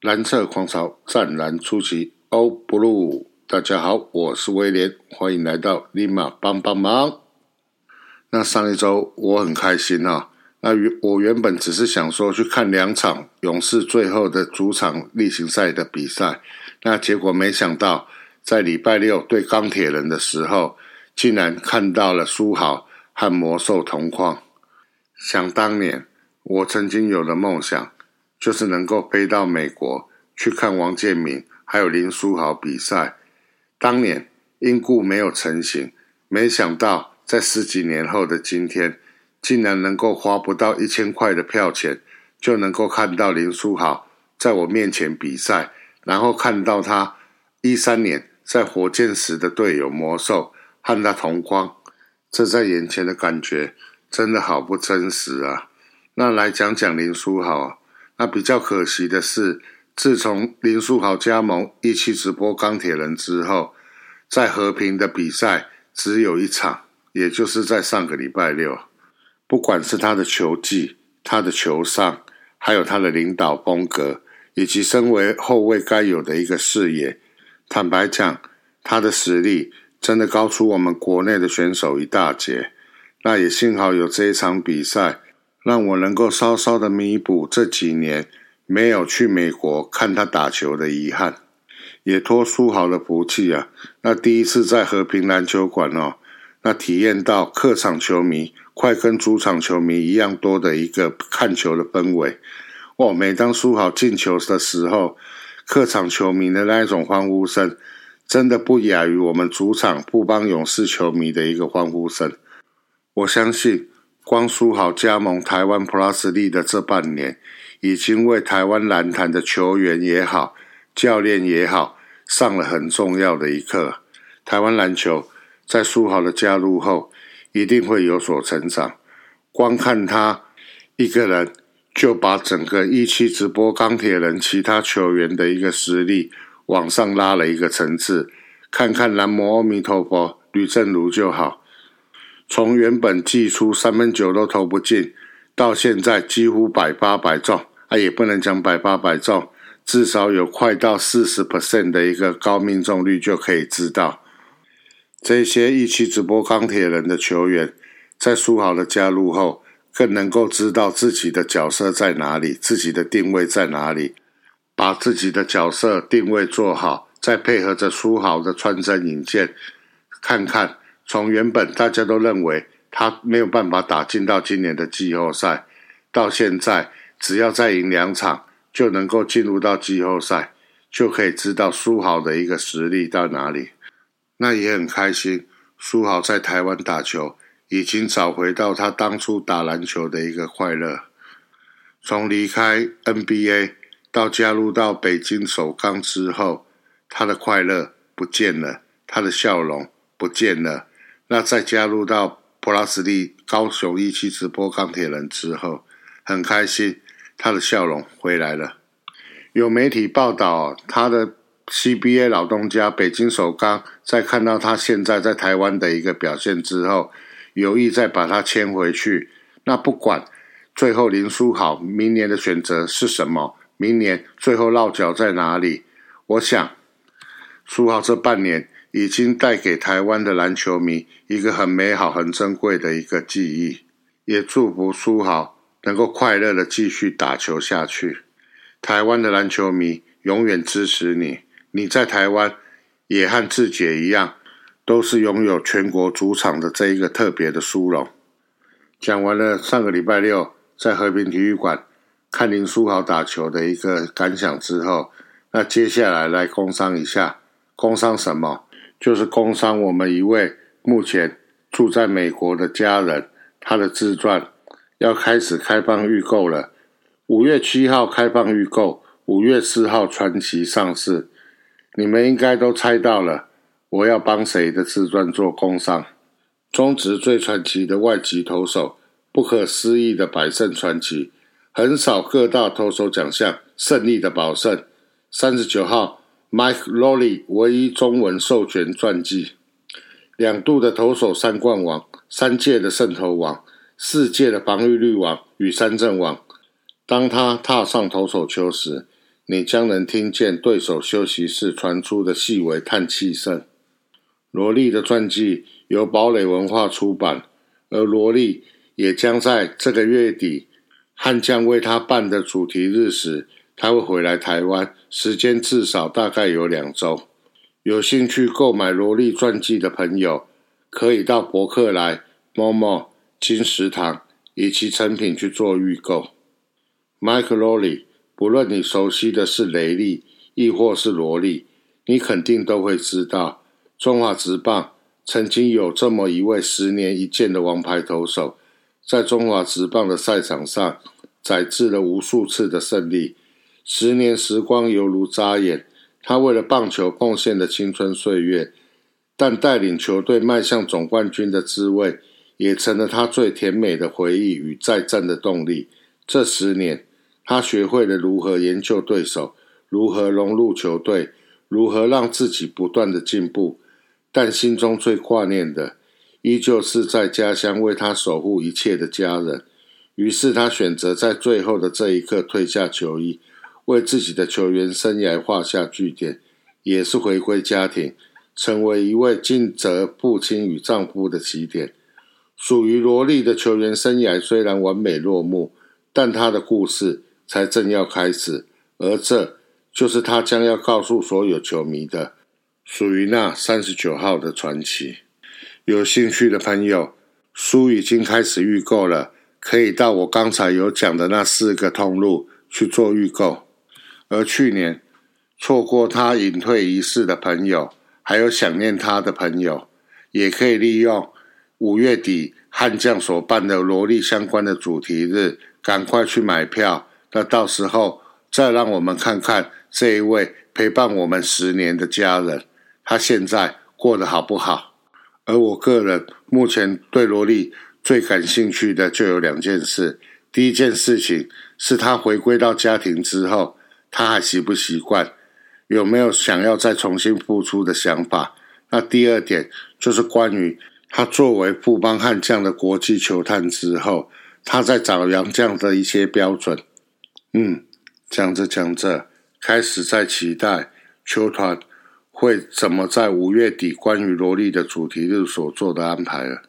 蓝色狂潮湛蓝出奇，Oh Blue！大家好，我是威廉，欢迎来到立马帮帮忙。那上一周我很开心啊，那我原本只是想说去看两场勇士最后的主场例行赛的比赛，那结果没想到在礼拜六对钢铁人的时候，竟然看到了书豪和魔兽同框。想当年，我曾经有的梦想。就是能够飞到美国去看王建民还有林书豪比赛。当年因故没有成行，没想到在十几年后的今天，竟然能够花不到一千块的票钱，就能够看到林书豪在我面前比赛，然后看到他一三年在火箭时的队友魔兽和他同框，这在眼前的感觉真的好不真实啊！那来讲讲林书豪。那比较可惜的是，自从林书豪加盟一期直播钢铁人之后，在和平的比赛只有一场，也就是在上个礼拜六。不管是他的球技、他的球商，还有他的领导风格，以及身为后卫该有的一个视野，坦白讲，他的实力真的高出我们国内的选手一大截。那也幸好有这一场比赛。让我能够稍稍的弥补这几年没有去美国看他打球的遗憾，也托苏豪的福气啊。那第一次在和平篮球馆哦，那体验到客场球迷快跟主场球迷一样多的一个看球的氛围。哦，每当苏豪进球的时候，客场球迷的那一种欢呼声，真的不亚于我们主场布邦勇士球迷的一个欢呼声。我相信。光书豪加盟台湾 Plus 力的这半年，已经为台湾篮坛的球员也好、教练也好，上了很重要的一课。台湾篮球在书豪的加入后，一定会有所成长。光看他一个人，就把整个一期直播钢铁人其他球员的一个实力往上拉了一个层次。看看南无阿弥陀佛吕正如就好。从原本季初三分球都投不进，到现在几乎百发百中，啊，也不能讲百发百中，至少有快到四十 percent 的一个高命中率，就可以知道这些一期直播钢铁人的球员，在苏豪的加入后，更能够知道自己的角色在哪里，自己的定位在哪里，把自己的角色定位做好，再配合着苏豪的穿针引线，看看。从原本大家都认为他没有办法打进到今年的季后赛，到现在只要再赢两场就能够进入到季后赛，就可以知道苏豪的一个实力到哪里。那也很开心，苏豪在台湾打球已经找回到他当初打篮球的一个快乐。从离开 NBA 到加入到北京首钢之后，他的快乐不见了，他的笑容不见了。那在加入到普拉斯利高雄一期直播钢铁人之后，很开心，他的笑容回来了。有媒体报道，他的 CBA 老东家北京首钢在看到他现在在台湾的一个表现之后，有意再把他签回去。那不管最后林书豪明年的选择是什么，明年最后落脚在哪里，我想书豪这半年。已经带给台湾的篮球迷一个很美好、很珍贵的一个记忆，也祝福苏豪能够快乐的继续打球下去。台湾的篮球迷永远支持你，你在台湾也和志杰一样，都是拥有全国主场的这一个特别的殊荣。讲完了上个礼拜六在和平体育馆看林书豪打球的一个感想之后，那接下来来工商一下，工商什么？就是工商我们一位目前住在美国的家人，他的自传要开始开放预购了。五月七号开放预购，五月四号传奇上市。你们应该都猜到了，我要帮谁的自传做工商？中职最传奇的外籍投手，不可思议的百胜传奇，横扫各大投手奖项，胜利的保证。三十九号。Mike Lowry 唯一中文授权传记，两度的投手三冠王，三届的胜投王，四届的防御率王与三振王。当他踏上投手球时，你将能听见对手休息室传出的细微叹气声。罗莉的传记由堡垒文化出版，而罗莉也将在这个月底悍将为他办的主题日时，他会回来台湾，时间至少大概有两周。有兴趣购买罗莉传记的朋友，可以到博客来、某某、金石堂以及成品去做预购。Mike Lowry。不论你熟悉的是雷利，亦或是罗莉，你肯定都会知道，中华职棒曾经有这么一位十年一见的王牌投手，在中华职棒的赛场上载制了无数次的胜利。十年时光犹如眨眼，他为了棒球贡献了青春岁月，但带领球队迈向总冠军的滋味，也成了他最甜美的回忆与再战的动力。这十年。他学会了如何研究对手，如何融入球队，如何让自己不断的进步。但心中最挂念的，依旧是在家乡为他守护一切的家人。于是他选择在最后的这一刻退下球衣，为自己的球员生涯画下句点，也是回归家庭，成为一位尽责父亲与丈夫的起点。属于罗莉的球员生涯虽然完美落幕，但他的故事。才正要开始，而这就是他将要告诉所有球迷的，属于那三十九号的传奇。有兴趣的朋友，书已经开始预购了，可以到我刚才有讲的那四个通路去做预购。而去年错过他隐退仪式的朋友，还有想念他的朋友，也可以利用五月底悍将所办的萝莉相关的主题日，赶快去买票。那到时候再让我们看看这一位陪伴我们十年的家人，他现在过得好不好？而我个人目前对萝莉最感兴趣的就有两件事。第一件事情是他回归到家庭之后，他还习不习惯，有没有想要再重新复出的想法？那第二点就是关于他作为富邦悍将的国际球探之后，他在找洋将的一些标准。嗯，讲着讲着，开始在期待球团会怎么在五月底关于萝莉的主题日所做的安排了。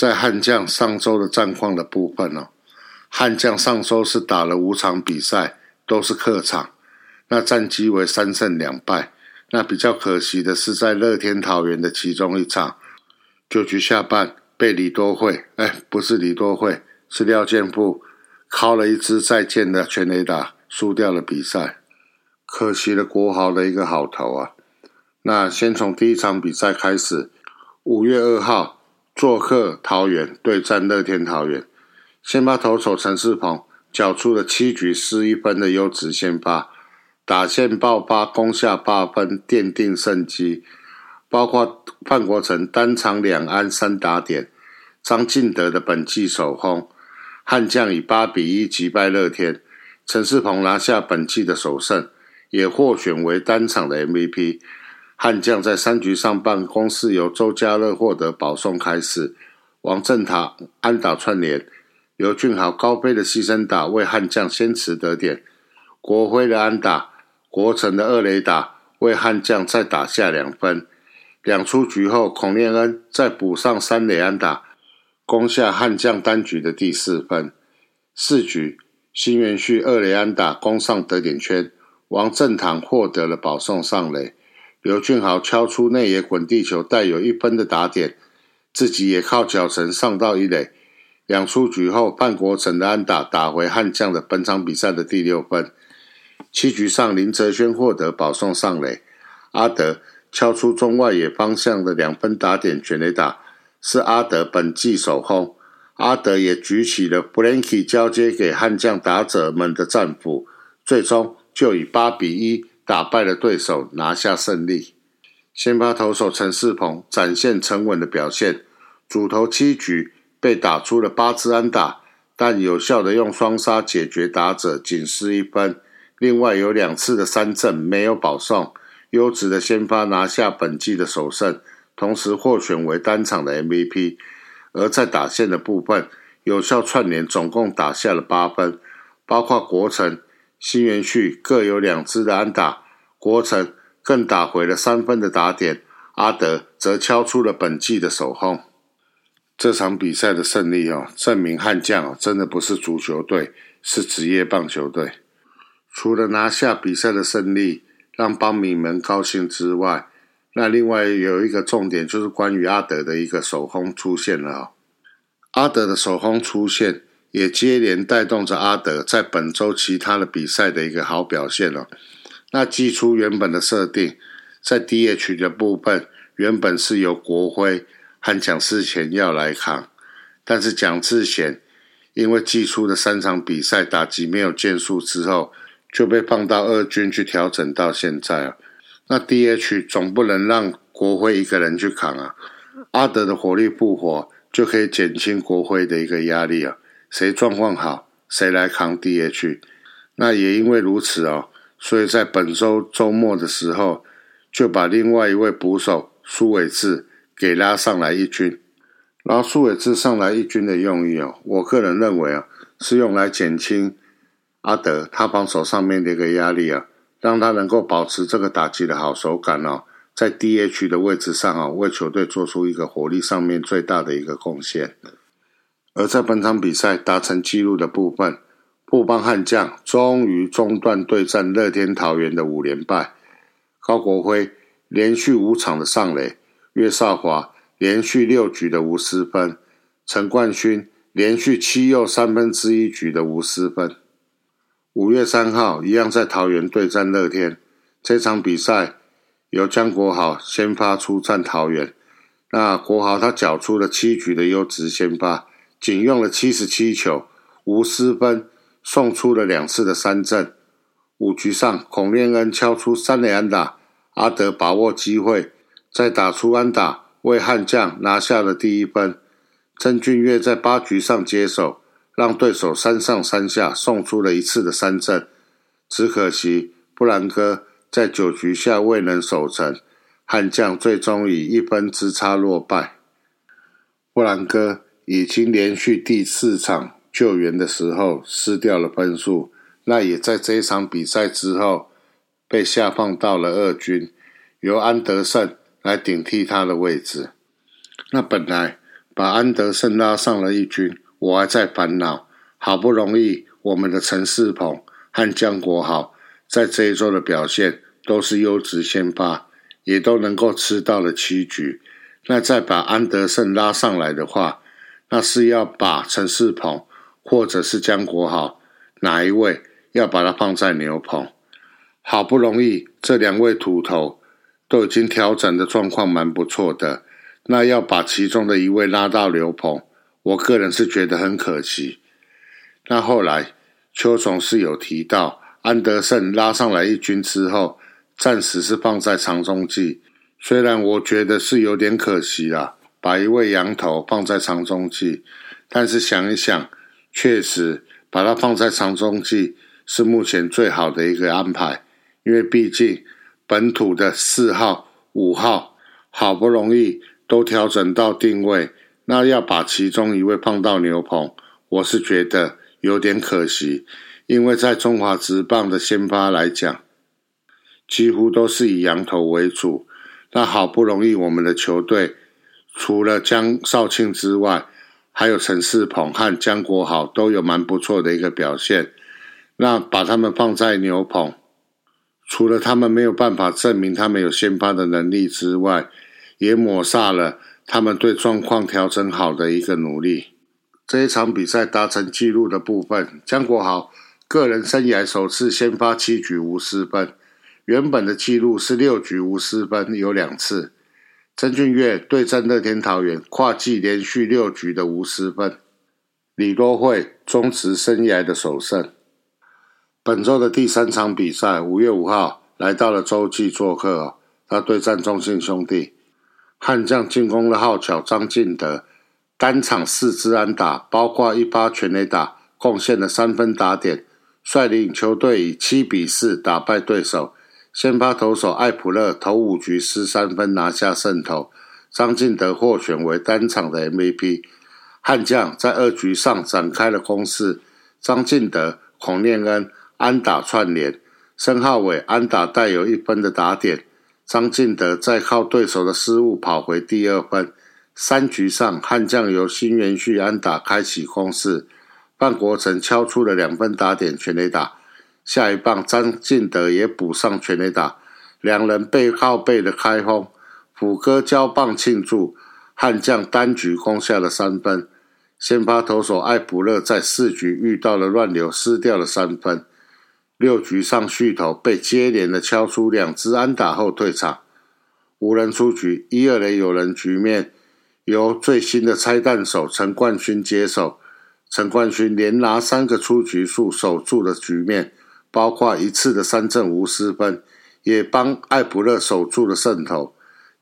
在悍将上周的战况的部分哦，悍将上周是打了五场比赛，都是客场，那战绩为三胜两败。那比较可惜的是，在乐天桃园的其中一场，九局下半被李多惠，哎，不是李多惠，是廖健富，敲了一支再见的全垒打，输掉了比赛。可惜了国豪的一个好投啊。那先从第一场比赛开始，五月二号。做客桃园对战乐天桃园，先发投手陈世鹏缴出了七局失一分的优质先发，打线爆发，攻下八分，奠定胜机。包括范国成单场两安三打点，张进德的本季首轰，悍将以八比一击败乐天，陈世鹏拿下本季的首胜，也获选为单场的 MVP。悍将在三局上半，攻势由周家乐获得保送开始，王振堂安打串联，刘俊豪高飞的牺牲打为悍将先持得点，国辉的安打，国成的二垒打为悍将再打下两分。两出局后，孔念恩再补上三垒安打，攻下悍将单局的第四分。四局，新元旭二垒安打攻上得点圈，王振堂获得了保送上垒。刘俊豪敲出内野滚地球，带有一分的打点，自己也靠脚程上到一垒。两出局后，范国成的安打打回悍将的本场比赛的第六分。七局上，林哲轩获得保送上垒，阿德敲出中外野方向的两分打点全垒打，是阿德本季首轰。阿德也举起了 Blanky 交接给悍将打者们的战斧，最终就以八比一。打败了对手，拿下胜利。先发投手陈世鹏展现沉稳的表现，主投七局被打出了八支安打，但有效的用双杀解决打者，仅失一分。另外有两次的三振没有保送，优质的先发拿下本季的首胜，同时获选为单场的 MVP。而在打线的部分，有效串联总共打下了八分，包括国城、新元旭各有两支的安打，国城更打回了三分的打点，阿德则敲出了本季的首轰。这场比赛的胜利哦，证明悍将哦真的不是足球队，是职业棒球队。除了拿下比赛的胜利让邦迷们高兴之外，那另外有一个重点就是关于阿德的一个首轰出现了哦。阿德的首轰出现，也接连带动着阿德在本周其他的比赛的一个好表现了。那寄出原本的设定，在 DH 的部分原本是由国辉和蒋世贤要来扛，但是蒋志贤因为寄出的三场比赛打击没有建树之后。就被放到二军去调整到现在啊，那 DH 总不能让国辉一个人去扛啊。阿德的火力复活就可以减轻国辉的一个压力啊。谁状况好，谁来扛 DH。那也因为如此哦，所以在本周周末的时候，就把另外一位捕手苏伟志给拉上来一军。然后苏伟志上来一军的用意哦，我个人认为啊，是用来减轻。阿德他防守上面的一个压力啊，让他能够保持这个打击的好手感哦，在 DH 的位置上啊，为球队做出一个火力上面最大的一个贡献。而在本场比赛达成纪录的部分，布邦悍将终于中断对战乐天桃园的五连败。高国辉连续五场的上垒，岳少华连续六局的无失分，陈冠勋连续七又三分之一局的无失分。五月三号，一样在桃园对战乐天。这场比赛由江国豪先发出战桃园。那国豪他缴出了七局的优质先发，仅用了七十七球，无失分，送出了两次的三振。五局上，孔令恩敲出三垒安打，阿德把握机会再打出安打，为悍将拿下了第一分。曾俊岳在八局上接手。让对手三上三下送出了一次的三振，只可惜布兰哥在九局下未能守城，悍将最终以一分之差落败。布兰哥已经连续第四场救援的时候失掉了分数，那也在这一场比赛之后被下放到了二军，由安德胜来顶替他的位置。那本来把安德胜拉上了一军。我还在烦恼，好不容易我们的陈世鹏和江国豪在这一周的表现都是优质先发，也都能够吃到了七局。那再把安德胜拉上来的话，那是要把陈世鹏或者是江国豪哪一位要把它放在牛棚？好不容易这两位土头都已经调整的状况蛮不错的，那要把其中的一位拉到牛棚？我个人是觉得很可惜。那后来邱总是有提到，安德胜拉上来一军之后，暂时是放在长中计。虽然我觉得是有点可惜啦，把一位羊头放在长中计，但是想一想，确实把它放在长中计是目前最好的一个安排。因为毕竟本土的四号、五号好不容易都调整到定位。那要把其中一位放到牛棚，我是觉得有点可惜，因为在中华职棒的先发来讲，几乎都是以羊头为主。那好不容易我们的球队除了江少庆之外，还有陈世鹏和江国豪都有蛮不错的一个表现。那把他们放在牛棚，除了他们没有办法证明他们有先发的能力之外，也抹煞了。他们对状况调整好的一个努力，这一场比赛达成纪录的部分，江国豪个人生涯首次先发七局无失分，原本的纪录是六局无失分，有两次。曾俊岳对战乐天桃园，跨季连续六局的无失分。李多惠终止生涯的首胜。本周的第三场比赛，五月五号来到了洲际做客，他对战中信兄弟。悍将进攻的好巧张进德单场四支安打，包括一发全垒打，贡献了三分打点，率领球队以七比四打败对手。先发投手艾普勒投五局失三分拿下胜投，张进德获选为单场的 MVP。悍将在二局上展开了攻势，张进德、孔念恩安打串联，申浩伟安打带有一分的打点，张进德再靠对手的失误跑回第二分。三局上悍将由新元旭安打开启攻势，范国成敲出了两分打点全垒打。下一棒，张进德也补上全垒打，两人背靠背的开轰，虎哥交棒庆祝，悍将单局攻下了三分。先发投手艾普勒在四局遇到了乱流，失掉了三分。六局上续投被接连的敲出两支安打后退场，无人出局，一二垒有人局面由最新的拆弹手陈冠勋接手，陈冠勋连拿三个出局数守住了局面。包括一次的三振无失分，也帮艾普勒守住了胜投。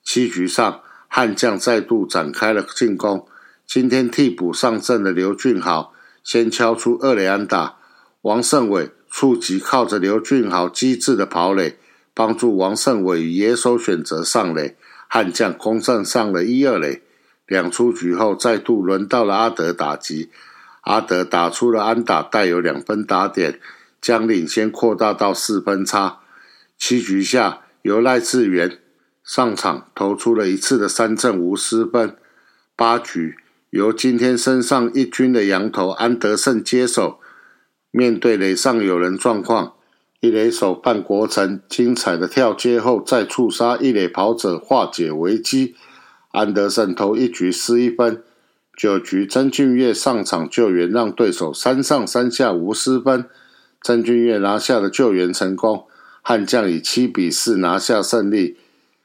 七局上，悍将再度展开了进攻。今天替补上阵的刘俊豪先敲出二垒安打，王胜伟触及靠着刘俊豪机智的跑垒，帮助王胜伟与野手选择上垒，悍将攻占上了一二垒。两出局后，再度轮到了阿德打击，阿德打出了安打，带有两分打点。将领先扩大到四分差。七局下，由赖志源上场投出了一次的三振无失分。八局由今天升上一军的羊头安德胜接手，面对垒上有人状况，一垒手范国成精彩的跳接后再触杀一垒跑者化解危机。安德胜投一局失一分。九局曾俊岳上场救援，让对手三上三下无失分。曾俊岳拿下了救援成功，悍将以七比四拿下胜利。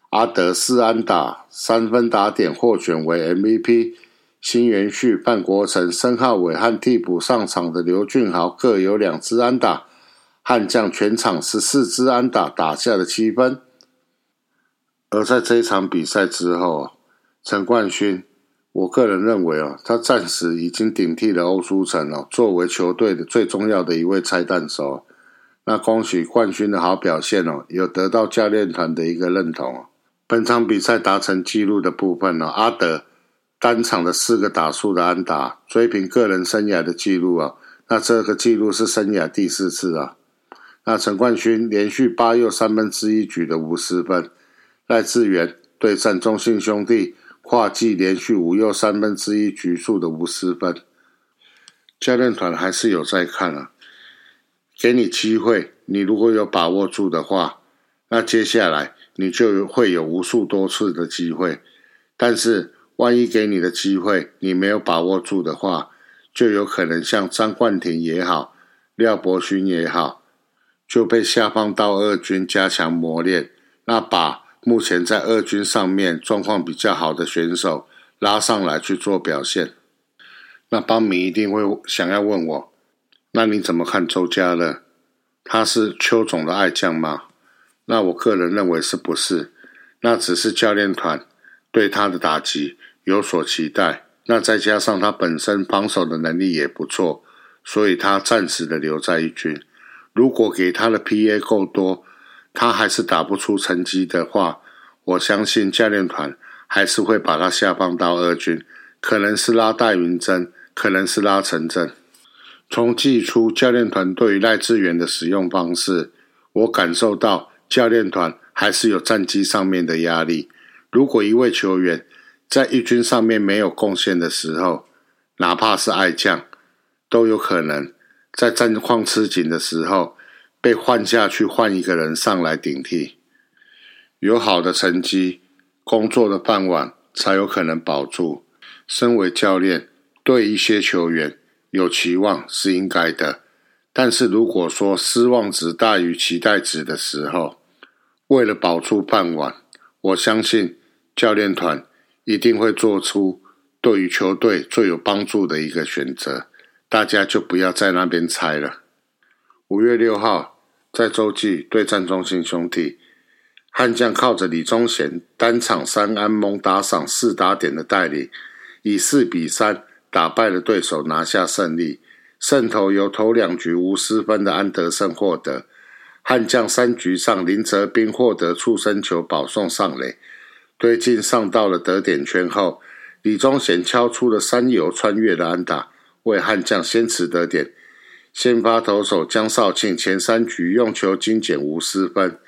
阿德斯安打三分打点获选为 MVP。新元旭、范国成、申浩伟和替补上场的刘俊豪各有两支安打，悍将全场十四支安打打下了七分。而在这一场比赛之后，陈冠勋。我个人认为啊，他暂时已经顶替了欧舒城哦，作为球队的最重要的一位拆弹手。那恭喜冠军的好表现哦，有得到教练团的一个认同。本场比赛达成纪录的部分呢，阿德单场的四个打数的安打，追平个人生涯的纪录啊。那这个纪录是生涯第四次啊。那陈冠勋连续八又三分之一局的无失分，赖志源对战中信兄弟。跨季连续五又三分之一局数的无失分，教练团还是有在看啊，给你机会，你如果有把握住的话，那接下来你就会有无数多次的机会。但是万一给你的机会你没有把握住的话，就有可能像张冠廷也好，廖伯勋也好，就被下放到二军加强磨练，那把。目前在二军上面状况比较好的选手拉上来去做表现，那邦迷一定会想要问我，那你怎么看周家乐？他是邱总的爱将吗？那我个人认为是不是？那只是教练团对他的打击有所期待，那再加上他本身防守的能力也不错，所以他暂时的留在一军。如果给他的 PA 够多。他还是打不出成绩的话，我相信教练团还是会把他下放到二军，可能是拉戴云珍，可能是拉陈正。从季初教练团对于赖志源的使用方式，我感受到教练团还是有战绩上面的压力。如果一位球员在一军上面没有贡献的时候，哪怕是爱将，都有可能在战况吃紧的时候。被换下去，换一个人上来顶替，有好的成绩，工作的饭碗才有可能保住。身为教练，对一些球员有期望是应该的，但是如果说失望值大于期待值的时候，为了保住饭碗，我相信教练团一定会做出对于球队最有帮助的一个选择。大家就不要在那边猜了。五月六号。在洲际对战中信兄弟，悍将靠着李宗贤单场三安蒙打赏四打点的带领，以四比三打败了对手，拿下胜利。胜投由头两局无失分的安德胜获得。悍将三局上林泽斌获得触身球保送上垒，推进上到了得点圈后，李宗贤敲出了三游穿越的安打，为悍将先持得点。先发投手江少庆前三局用球精简无失分，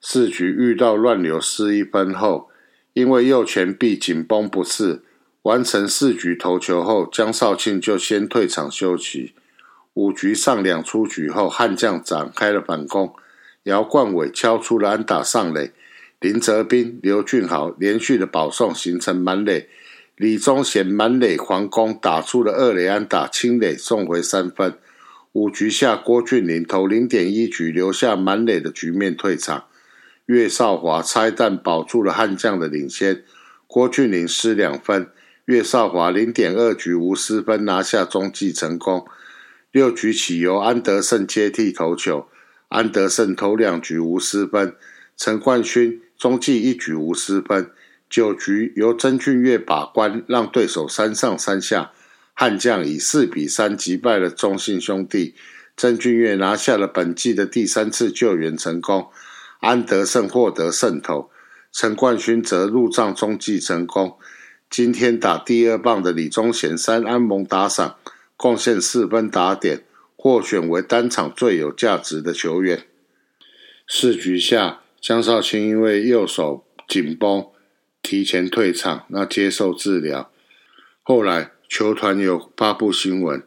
四局遇到乱流失一分后，因为右前臂紧绷不适，完成四局投球后，江少庆就先退场休息。五局上两出局后，悍将展开了反攻。姚冠伟敲出了安打上垒，林泽斌、刘俊豪连续的保送形成满垒，李宗贤满垒狂攻打出了二垒安打，清垒送回三分。五局下郭俊麟投零点一局留下满垒的局面退场，岳少华拆弹保住了悍将的领先，郭俊麟失两分，岳少华零点二局无失分拿下中继成功。六局起由安德胜接替投球。安德胜投两局无失分，陈冠勋中继一局无失分。九局由曾俊岳把关，让对手三上三下。悍将以四比三击败了中信兄弟，曾俊岳拿下了本季的第三次救援成功。安德胜获得胜投，陈冠勋则入账中继成功。今天打第二棒的李宗贤三安盟打赏，贡献四分打点。获选为单场最有价值的球员。四局下，江少卿因为右手紧绷，提前退场，那接受治疗。后来球团有发布新闻，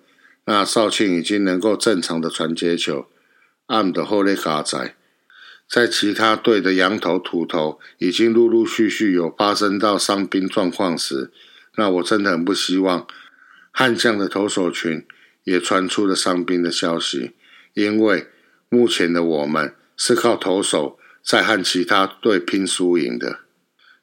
那少庆已经能够正常的传接球。暗的后雷卡仔，在其他队的羊头土头已经陆陆续续有发生到伤兵状况时，那我真的很不希望悍将的投手群。也传出了伤兵的消息，因为目前的我们是靠投手在和其他队拼输赢的。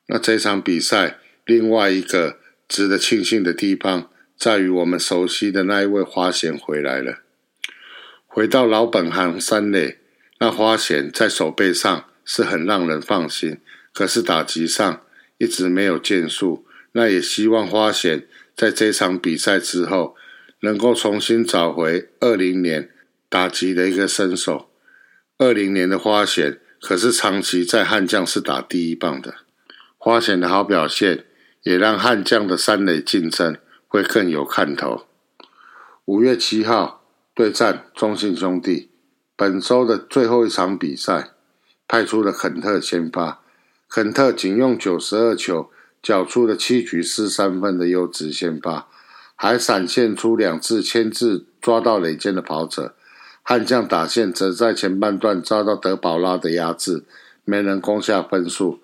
那这场比赛另外一个值得庆幸的地方，在于我们熟悉的那一位花贤回来了，回到老本行三垒。那花贤在手背上是很让人放心，可是打击上一直没有建树。那也希望花贤在这场比赛之后。能够重新找回二零年打击的一个身手。二零年的花贤可是长期在悍将是打第一棒的，花贤的好表现也让悍将的三垒竞争会更有看头。五月七号对战中信兄弟，本周的最后一场比赛，派出了肯特先发，肯特仅用九十二球，缴出了七局失三分的优质先发。还闪现出两次牵制抓到垒间的跑者，悍将打线则在前半段遭到德保拉的压制，没能攻下分数。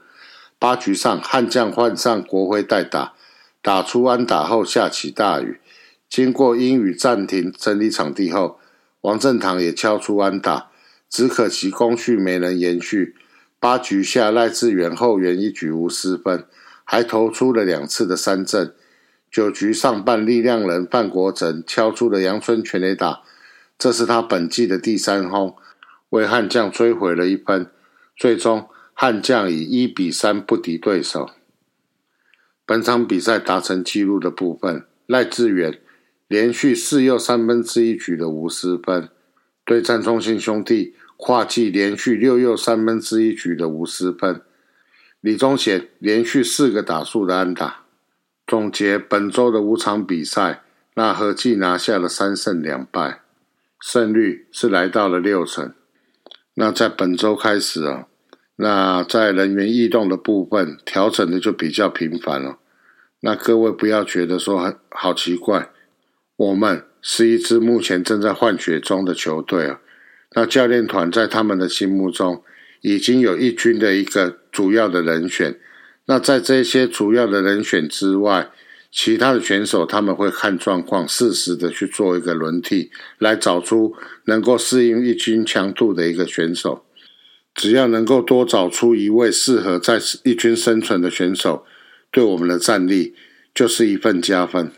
八局上，悍将换上国辉代打，打出安打后下起大雨。经过阴雨暂停整理场地后，王振堂也敲出安打，只可惜工序没能延续。八局下，赖志远后援一局无失分，还投出了两次的三振。九局上半，力量人范国成敲出了阳春全垒打，这是他本季的第三轰，为悍将追回了一分。最终，悍将以一比三不敌对手。本场比赛达成纪录的部分，赖志远连续四又三分之一局的无失分，对战中信兄弟跨季连续六又三分之一局的无失分，李宗贤连续四个打数的安打。总结本周的五场比赛，那合计拿下了三胜两败，胜率是来到了六成。那在本周开始啊，那在人员异动的部分调整的就比较频繁了。那各位不要觉得说很好奇怪，我们是一支目前正在换血中的球队啊。那教练团在他们的心目中已经有一军的一个主要的人选。那在这些主要的人选之外，其他的选手他们会看状况，适时的去做一个轮替，来找出能够适应一军强度的一个选手。只要能够多找出一位适合在一军生存的选手，对我们的战力就是一份加分。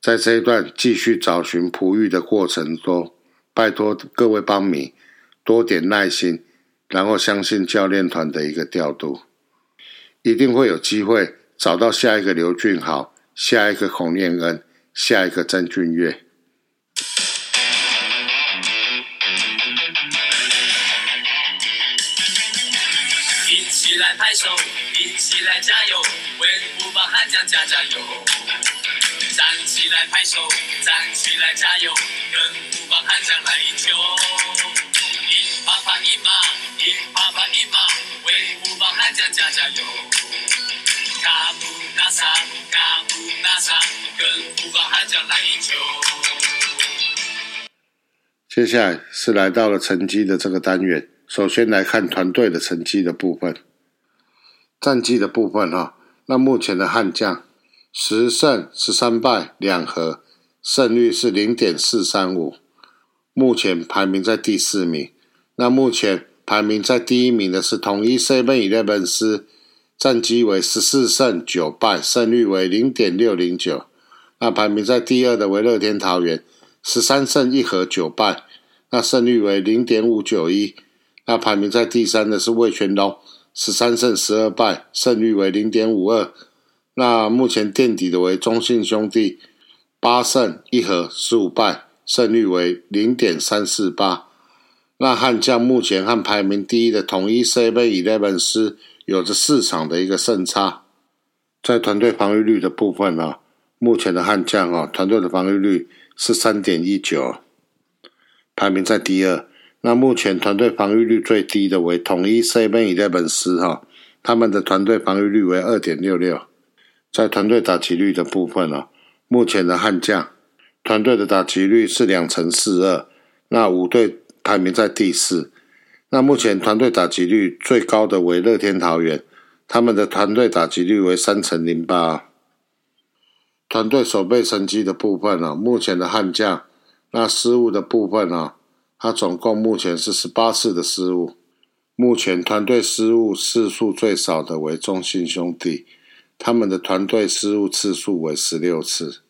在这一段继续找寻璞玉的过程中，拜托各位帮迷多点耐心，然后相信教练团的一个调度。一定会有机会找到下一个刘俊豪，下一个孔念恩，下一个曾俊岳。来拍手，一起来加油，为五宝悍将加加油！站起来拍手，站起来加油，跟五宝悍将来一球！一啪啪一马，一啪啪一马，为五宝悍将加加油！卡布纳萨，卡布纳萨，跟五宝悍将来一球！接下来是来到了成绩的这个单元。首先来看团队的成绩的部分，战绩的部分哈。那目前的悍将十胜十三败两和，胜率是零点四三五，目前排名在第四名。那目前排名在第一名的是统一 Seven Eleven 斯，战绩为十四胜九败，胜率为零点六零九。那排名在第二的为乐天桃园，十三胜一和九败，那胜率为零点五九一。那排名在第三的是魏全龙，十三胜十二败，胜率为零点五二。那目前垫底的为中信兄弟，八胜一和十五败，胜率为零点三四八。那悍将目前和排名第一的统一 C 杯 Eleven 师有着四场的一个胜差。在团队防御率的部分呢，目前的悍将啊，团队的防御率是三点一九，排名在第二。那目前团队防御率最低的为统一 Seven Eleven 斯哈，他们的团队防御率为二点六六。在团队打击率的部分呢，目前的悍将团队的打击率是两成四二，那五队排名在第四。那目前团队打击率最高的为乐天桃园，他们的团队打击率为三成零八。团队守备成绩的部分呢，目前的悍将那失误的部分呢。他总共目前是十八次的失误，目前团队失误次数最少的为中信兄弟，他们的团队失误次数为十六次。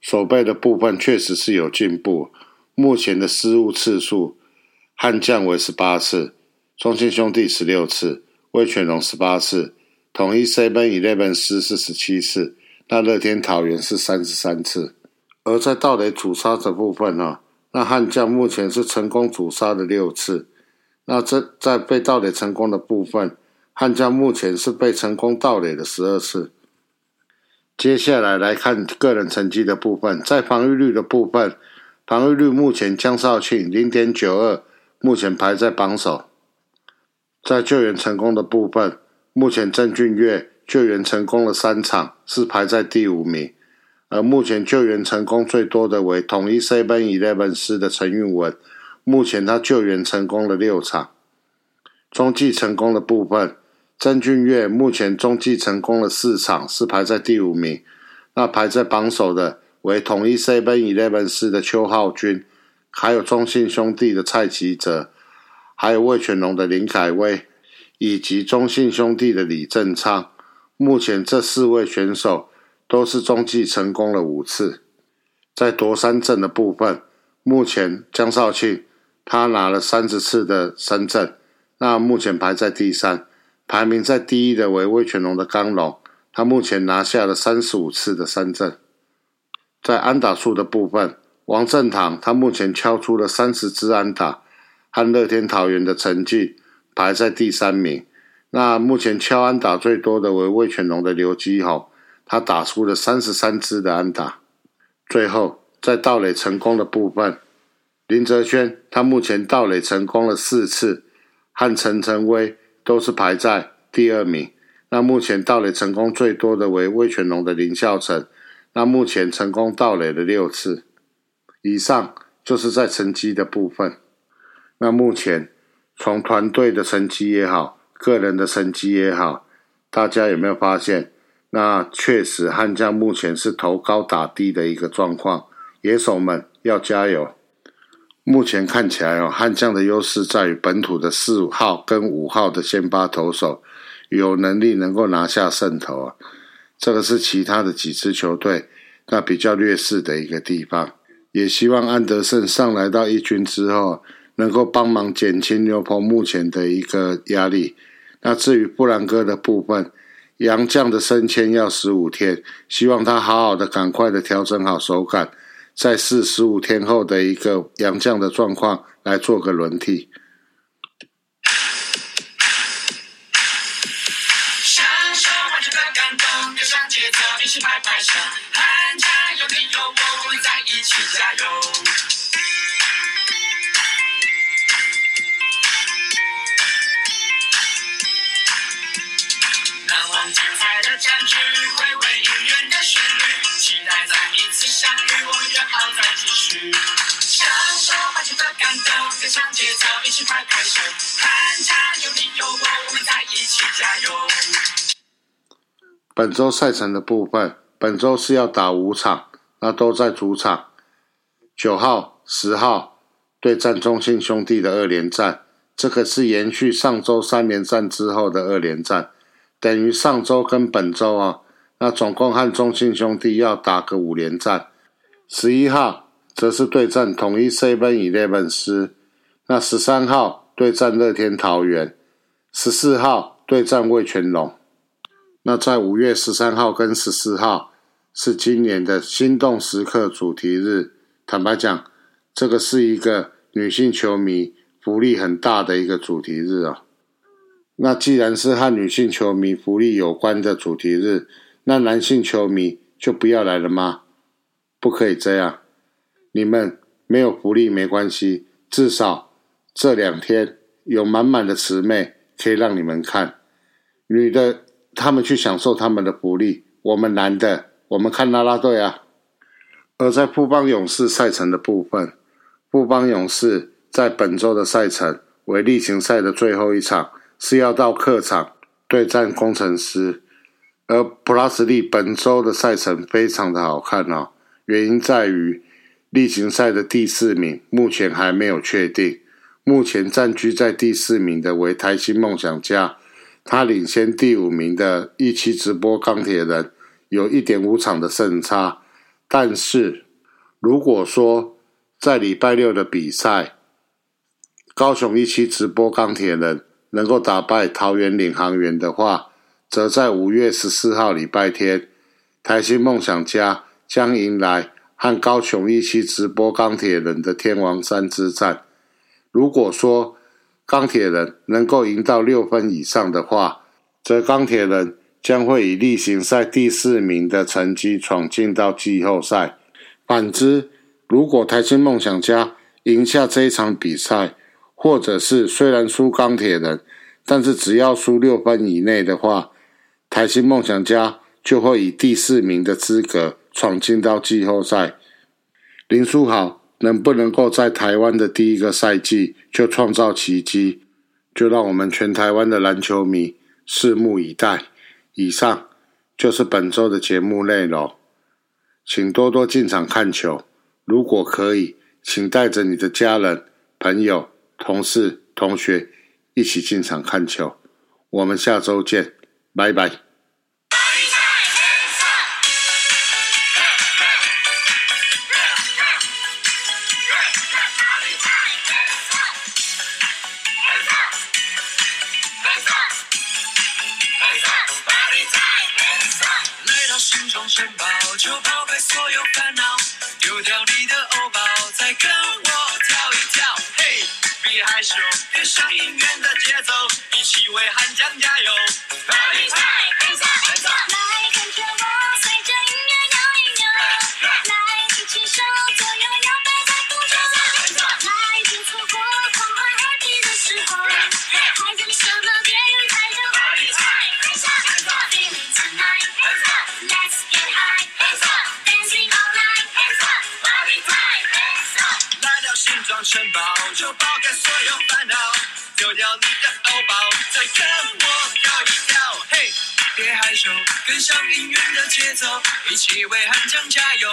守备的部分确实是有进步，目前的失误次数，悍将为十八次，中信兄弟十六次，威权龙十八次，统一 Seven Eleven 失是十七次，那乐天桃园是三十三次。而在盗垒主杀的部分呢？那悍将目前是成功主杀的六次，那这在被盗垒成功的部分，悍将目前是被成功盗垒的十二次。接下来来看个人成绩的部分，在防御率的部分，防御率目前江少庆零点九二，目前排在榜首。在救援成功的部分，目前郑俊岳救援成功了三场，是排在第五名。而目前救援成功最多的为统一 Seven Eleven 师的陈运文，目前他救援成功了六场。中继成功的部分，曾俊岳目前中继成功了四场，是排在第五名。那排在榜首的为统一 Seven Eleven 师的邱浩军，还有中信兄弟的蔡奇哲，还有魏全龙的林凯威，以及中信兄弟的李正昌。目前这四位选手。都是中继成功了五次，在夺三振的部分，目前江少庆他拿了三十次的三振，那目前排在第三，排名在第一的为威权龙的刚龙，他目前拿下了三十五次的三振。在安打数的部分，王正堂他目前敲出了三十支安打，和乐天桃园的成绩排在第三名。那目前敲安打最多的为威权龙的刘基宏。他打出了三十三支的安打，最后在盗垒成功的部分，林哲轩他目前盗垒成功了四次，和陈晨威都是排在第二名。那目前盗垒成功最多的为魏全龙的林孝成，那目前成功盗垒了六次。以上就是在成绩的部分。那目前从团队的成绩也好，个人的成绩也好，大家有没有发现？那确实，悍将目前是投高打低的一个状况，野手们要加油。目前看起来哦，悍将的优势在于本土的四号跟五号的先发投手有能力能够拿下胜投啊，这个是其他的几支球队那比较劣势的一个地方。也希望安德胜上来到一军之后，能够帮忙减轻牛棚目前的一个压力。那至于布兰哥的部分，杨绛的升迁要十五天，希望他好好的赶快的调整好手感，再试十五天后的一个杨绛的状况来做个轮替。你有我，本周赛程的部分，本周是要打五场，那都在主场。九号、十号对战中信兄弟的二连战，这个是延续上周三连战之后的二连战，等于上周跟本周啊，那总共和中信兄弟要打个五连战。十一号则是对战统一 Seven Eleven 师，那十三号对战乐天桃园，十四号对战味全龙。那在五月十三号跟十四号是今年的心动时刻主题日。坦白讲，这个是一个女性球迷福利很大的一个主题日啊。那既然是和女性球迷福利有关的主题日，那男性球迷就不要来了吗？不可以这样。你们没有福利没关系，至少这两天有满满的姊妹可以让你们看。女的。他们去享受他们的福利，我们男的，我们看啦啦队啊。而在富邦勇士赛程的部分，富邦勇士在本周的赛程为例行赛的最后一场，是要到客场对战工程师。而普拉斯利本周的赛程非常的好看哦，原因在于例行赛的第四名目前还没有确定，目前占据在第四名的为台新梦想家。他领先第五名的一期直播钢铁人有一点五场的胜差，但是如果说在礼拜六的比赛，高雄一期直播钢铁人能够打败桃园领航员的话，则在五月十四号礼拜天，台新梦想家将迎来和高雄一期直播钢铁人的天王山之战。如果说，钢铁人能够赢到六分以上的话，则钢铁人将会以例行赛第四名的成绩闯进到季后赛。反之，如果台新梦想家赢下这一场比赛，或者是虽然输钢铁人，但是只要输六分以内的话，台新梦想家就会以第四名的资格闯进到季后赛。林书豪。能不能够在台湾的第一个赛季就创造奇迹，就让我们全台湾的篮球迷拭目以待。以上就是本周的节目内容，请多多进场看球。如果可以，请带着你的家人、朋友、同事、同学一起进场看球。我们下周见，拜拜。别害羞，跟上音乐的节奏，一起为汉江加油。Time，hands up，hands up。来跟着我，随着音乐摇一摇，来举起手，左右摇摆在空中，来别错过狂欢 happy 的时候，就抛开所有烦恼，丢掉你的欧包，再跟我跳一跳。嘿，别害羞，跟上音乐的节奏，一起为汉江加油。